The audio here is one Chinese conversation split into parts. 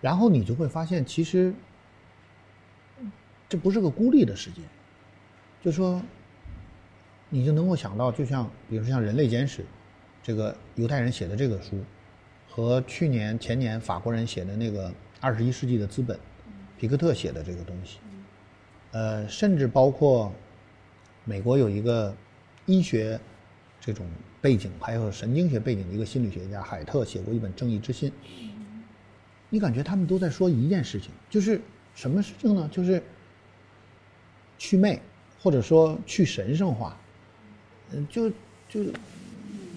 然后你就会发现，其实这不是个孤立的世界，就说你就能够想到，就像比如说像《人类简史》，这个犹太人写的这个书，和去年前年法国人写的那个二十一世纪的资本，皮克特写的这个东西，呃，甚至包括美国有一个医学这种背景，还有神经学背景的一个心理学家海特写过一本《正义之心》。你感觉他们都在说一件事情，就是什么事情呢？就是祛魅，或者说去神圣化。嗯，就就，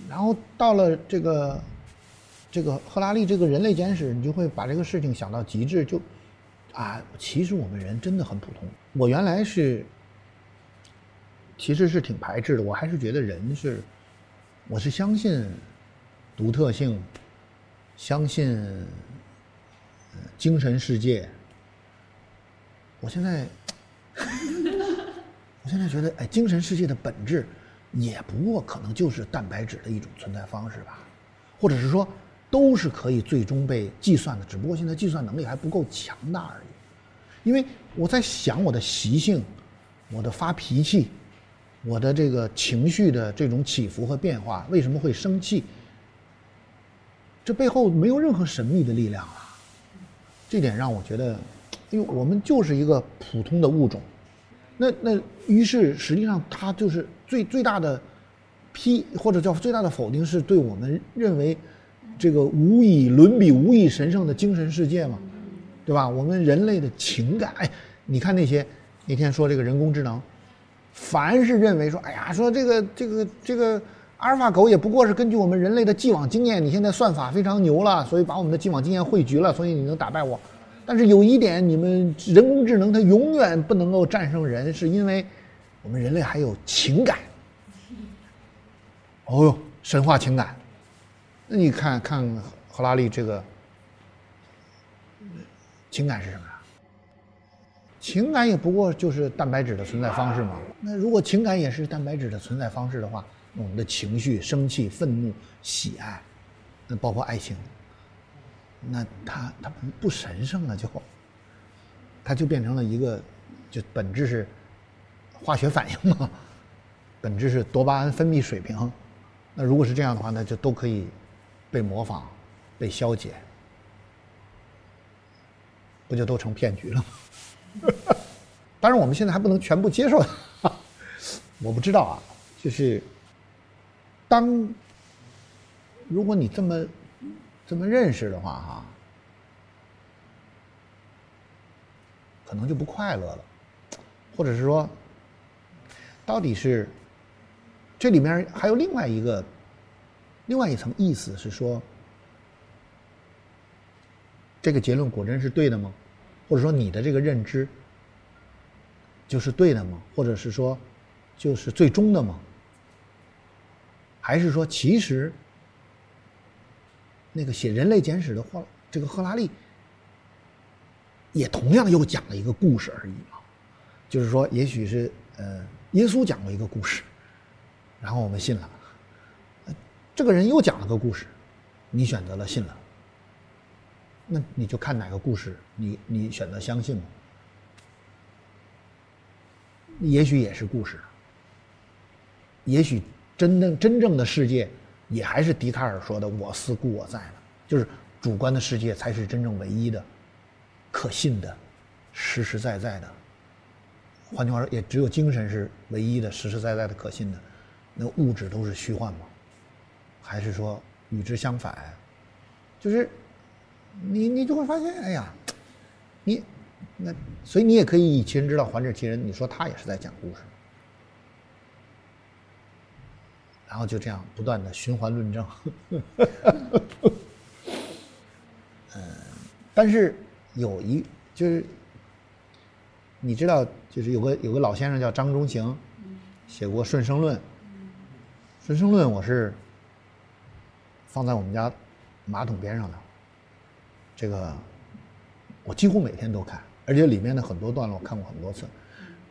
然后到了这个这个赫拉利这个人类简史，你就会把这个事情想到极致，就啊，其实我们人真的很普通。我原来是其实是挺排斥的，我还是觉得人是，我是相信独特性，相信。精神世界，我现在，我现在觉得，哎，精神世界的本质，也不过可能就是蛋白质的一种存在方式吧，或者是说，都是可以最终被计算的，只不过现在计算能力还不够强大而已。因为我在想我的习性，我的发脾气，我的这个情绪的这种起伏和变化，为什么会生气？这背后没有任何神秘的力量啊。这点让我觉得，因为我们就是一个普通的物种，那那于是实际上它就是最最大的批或者叫最大的否定，是对我们认为这个无以伦比、无以神圣的精神世界嘛，对吧？我们人类的情感，哎，你看那些那天说这个人工智能，凡是认为说，哎呀，说这个这个这个。阿尔法狗也不过是根据我们人类的既往经验，你现在算法非常牛了，所以把我们的既往经验汇聚了，所以你能打败我。但是有一点，你们人工智能它永远不能够战胜人，是因为我们人类还有情感。哦哟，神话情感。那你看看赫拉利这个情感是什么呀？情感也不过就是蛋白质的存在方式嘛。那如果情感也是蛋白质的存在方式的话，我们的情绪、生气、愤怒、喜爱，那包括爱情，那它它不神圣了，就，它就变成了一个，就本质是化学反应嘛，本质是多巴胺分泌水平。那如果是这样的话，那就都可以被模仿、被消解，不就都成骗局了吗？当然，我们现在还不能全部接受，我不知道啊，就是。当如果你这么这么认识的话，哈，可能就不快乐了，或者是说，到底是这里面还有另外一个另外一层意思是说，这个结论果真是对的吗？或者说你的这个认知就是对的吗？或者是说就是最终的吗？还是说，其实那个写《人类简史》的霍这个赫拉利，也同样又讲了一个故事而已嘛？就是说，也许是呃，耶稣讲过一个故事，然后我们信了。这个人又讲了个故事，你选择了信了。那你就看哪个故事，你你选择相信嘛？也许也是故事，也许。真正真正的世界，也还是笛卡尔说的“我思故我在”呢，就是主观的世界才是真正唯一的、可信的、实实在在的。换句话说，也只有精神是唯一的、实实在在的、可信的，那物质都是虚幻吗？还是说与之相反？就是你你就会发现，哎呀，你那所以你也可以以其人之道还治其人，你说他也是在讲故事。然后就这样不断的循环论证，嗯，但是有一就是，你知道，就是有个有个老先生叫张中行，写过《顺生论》，《顺生论》我是放在我们家马桶边上的，这个我几乎每天都看，而且里面的很多段落看过很多次，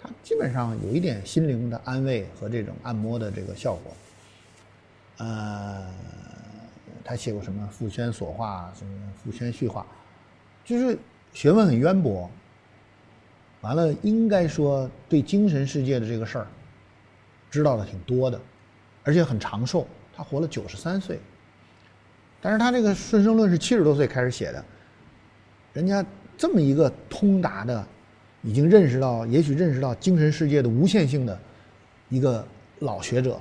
它基本上有一点心灵的安慰和这种按摩的这个效果。呃，他写过什么《傅轩所画》什么《傅轩序画》，就是学问很渊博，完了应该说对精神世界的这个事儿知道的挺多的，而且很长寿，他活了九十三岁。但是他这个《顺生论》是七十多岁开始写的，人家这么一个通达的，已经认识到，也许认识到精神世界的无限性的一个老学者，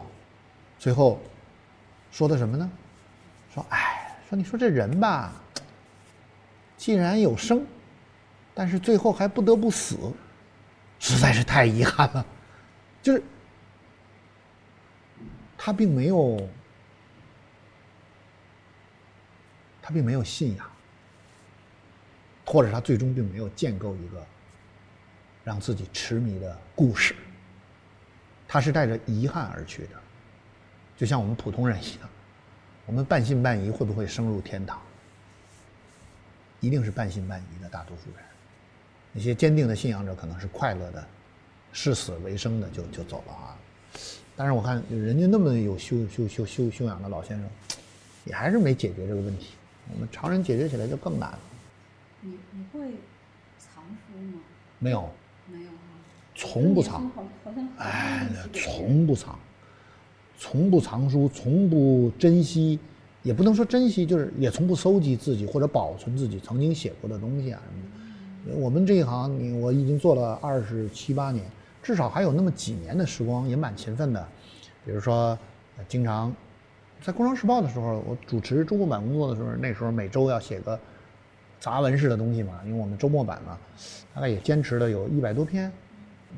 最后说的什么呢？说，哎，说你说这人吧，既然有生，但是最后还不得不死，实在是太遗憾了。就是他并没有。他并没有信仰，或者他最终并没有建构一个让自己痴迷的故事。他是带着遗憾而去的，就像我们普通人一样。我们半信半疑，会不会升入天堂？一定是半信半疑的大多数人。那些坚定的信仰者，可能是快乐的，视死为生的，就就走了啊。但是我看人家那么有修修修修修养的老先生，也还是没解决这个问题。我们常人解决起来就更难了。你你会藏书吗？没有。没有啊。从不藏。哎，从不藏，从不藏书，从不珍惜，也不能说珍惜，就是也从不搜集自己或者保存自己曾经写过的东西啊什么的。我们这一行，你我已经做了二十七八年，至少还有那么几年的时光，也蛮勤奋的。比如说，经常。在《工商时报》的时候，我主持周末版工作的时候，那时候每周要写个杂文式的东西嘛，因为我们周末版嘛，大概也坚持了有一百多篇，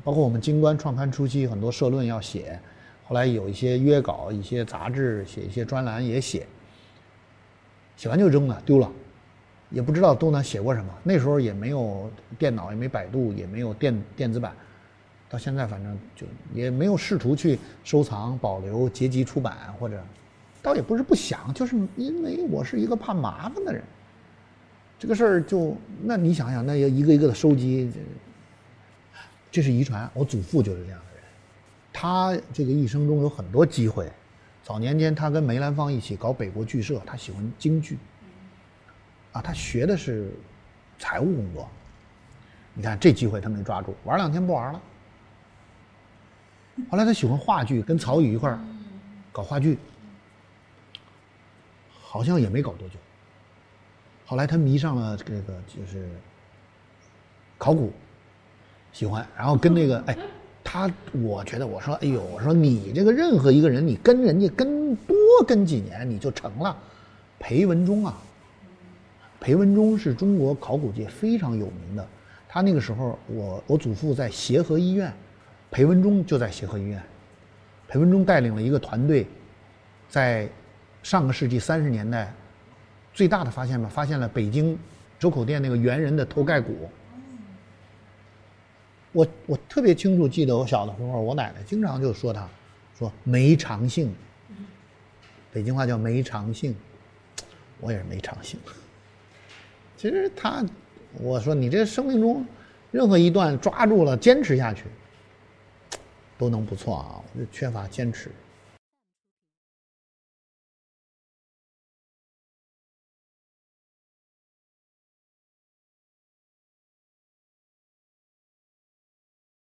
包括我们京官创刊初期很多社论要写，后来有一些约稿，一些杂志写一些专栏也写，写完就扔了丢了，也不知道都能写过什么。那时候也没有电脑，也没百度，也没有电电子版，到现在反正就也没有试图去收藏、保留、结集出版或者。倒也不是不想，就是因为我是一个怕麻烦的人。这个事儿就那你想想，那要一个一个的收集，这是遗传。我祖父就是这样的，他这个一生中有很多机会。早年间他跟梅兰芳一起搞北国剧社，他喜欢京剧。啊，他学的是财务工作。你看这机会他没抓住，玩两天不玩了。后来他喜欢话剧，跟曹禺一块儿搞话剧。好像也没搞多久。后来他迷上了这个，就是考古，喜欢，然后跟那个，哎，他，我觉得，我说，哎呦，我说你这个任何一个人，你跟人家跟多跟几年，你就成了。裴文中啊，裴文中是中国考古界非常有名的。他那个时候，我我祖父在协和医院，裴文中就在协和医院，裴文中带领了一个团队，在。上个世纪三十年代，最大的发现吧，发现了北京周口店那个猿人的头盖骨。我我特别清楚记得，我小的时候，我奶奶经常就说他，说没长性。北京话叫没长性，我也是没长性。其实他，我说你这生命中任何一段抓住了，坚持下去，都能不错啊。就缺乏坚持。